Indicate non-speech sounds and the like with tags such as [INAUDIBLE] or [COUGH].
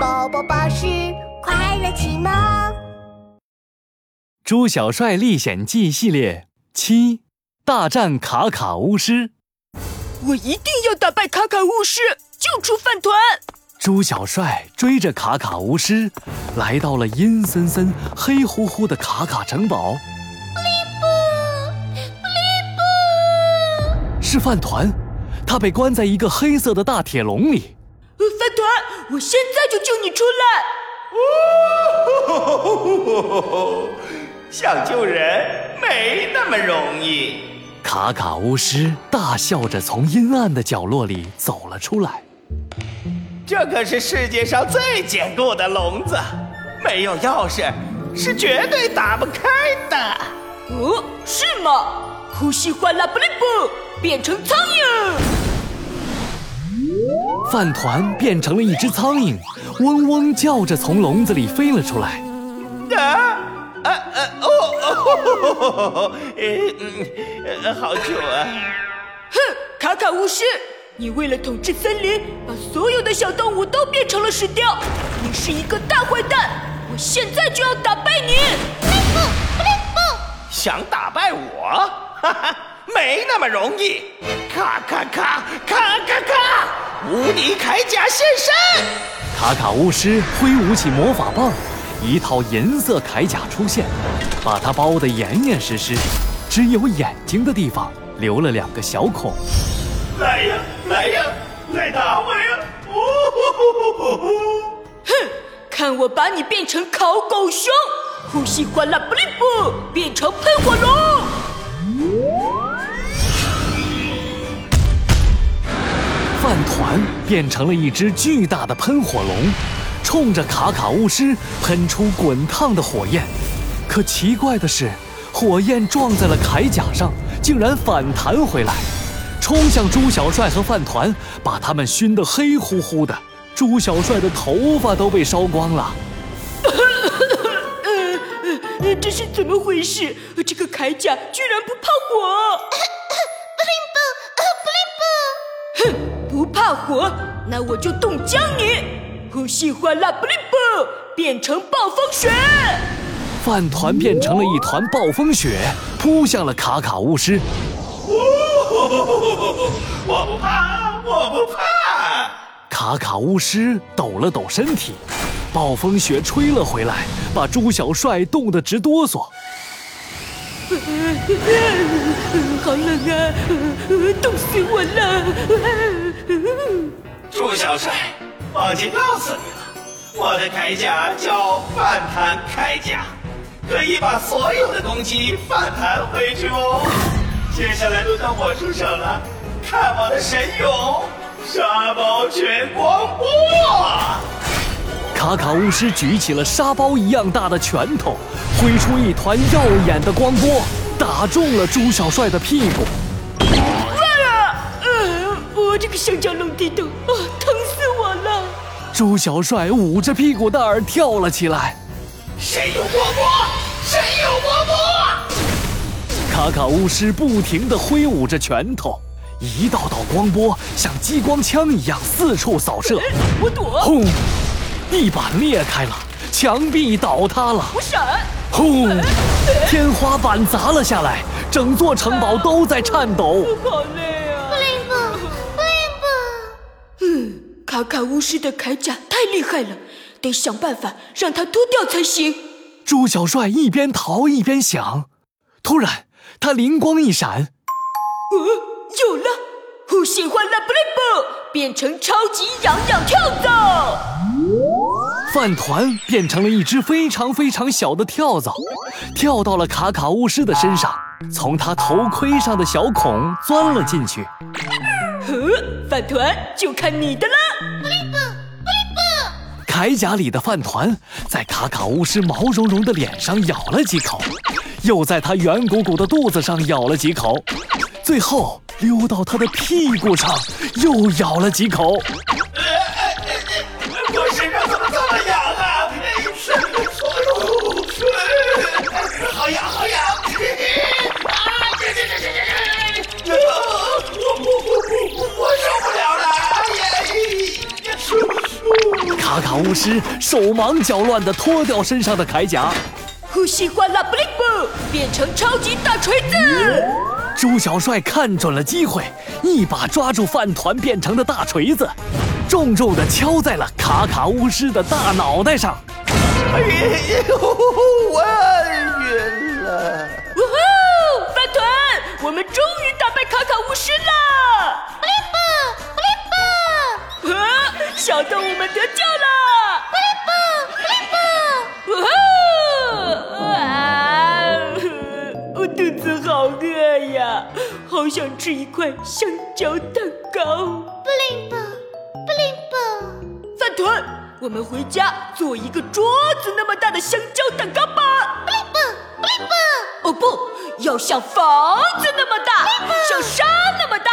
宝宝巴士快乐启蒙，《猪小帅历险记》系列七：大战卡卡巫师。我一定要打败卡卡巫师，救出饭团。猪小帅追着卡卡巫师，来到了阴森森、黑乎乎的卡卡城堡。布利布，布利布，是饭团，他被关在一个黑色的大铁笼里。饭团，我现在就救你出来！哦 [LAUGHS] 想救人没那么容易。卡卡巫师大笑着从阴暗的角落里走了出来。这可是世界上最坚固的笼子，没有钥匙是绝对打不开的。哦，是吗？呼吸哗啦布利布，变成苍蝇。饭团变成了一只苍蝇，嗡嗡叫着从笼子里飞了出来。啊啊啊！哦，嗯，好久啊！哼，卡卡巫师，你为了统治森林，把所有的小动物都变成了石雕，你是一个大坏蛋！我现在就要打败你！不不不！想打败我？哈哈，没那么容易！咔咔咔咔咔咔！无敌铠甲现身！卡卡巫师挥舞起魔法棒，一套银色铠甲出现，把它包得严严实实，只有眼睛的地方留了两个小孔。来呀，来呀，来打我呀！哼，看我把你变成烤狗熊，呼吸哗啦布利布，变成喷火龙。变成了一只巨大的喷火龙，冲着卡卡巫师喷出滚烫的火焰。可奇怪的是，火焰撞在了铠甲上，竟然反弹回来，冲向猪小帅和饭团，把他们熏得黑乎乎的。猪小帅的头发都被烧光了。这是怎么回事？这个铠甲居然不怕火！不怕火，那我就冻僵你！呼吸哗啦布利布，变成暴风雪。饭团变成了一团暴风雪，扑向了卡卡巫师。我不怕，我不怕。卡卡巫师抖了抖身体，暴风雪吹了回来，把猪小帅冻得直哆嗦。好冷啊，冻死我了！猪小帅，忘记告诉你了，我的铠甲叫反弹铠甲，可以把所有的攻击反弹回去哦。接下来轮到我出手了，看我的神勇沙包全光波！卡卡巫师举起了沙包一样大的拳头，挥出一团耀眼的光波，打中了猪小帅的屁股。这个香蕉龙地洞，啊，疼死我了！朱小帅捂着屁股蛋儿跳了起来。谁有光波？谁有光波？卡卡巫师不停地挥舞着拳头，一道道光波像激光枪一样四处扫射。我躲。轰！地板裂开了，墙壁倒塌了，我闪！轰！天花板砸了下来，整座城堡都在颤抖。好累嗯，卡卡巫师的铠甲太厉害了，得想办法让他脱掉才行。猪小帅一边逃一边想，突然他灵光一闪，呃，有了！呼吸欢乐布灵布，变成超级痒痒跳蚤。饭团变成了一只非常非常小的跳蚤，跳到了卡卡巫师的身上，从他头盔上的小孔钻了进去。[LAUGHS] 呵，饭团就看你的了！铠甲里的饭团在卡卡巫师毛茸茸的脸上咬了几口，又在他圆鼓鼓的肚子上咬了几口，最后溜到他的屁股上又咬了几口。巫师手忙脚乱地脱掉身上的铠甲。呼吸欢啦布灵布，变成超级大锤子。猪小帅看准了机会，一把抓住饭团变成的大锤子，重重地敲在了卡卡巫师的大脑袋上。哎呦，我晕了！呜呼，饭团，我们终于打败卡卡巫师了！布灵布，布灵布，啊，小动物们得救了！好饿呀，好想吃一块香蕉蛋糕。布灵布，布灵布，饭团，我们回家做一个桌子那么大的香蕉蛋糕吧。布灵布，布灵布，哦不，要像房子那么大，像山那么大。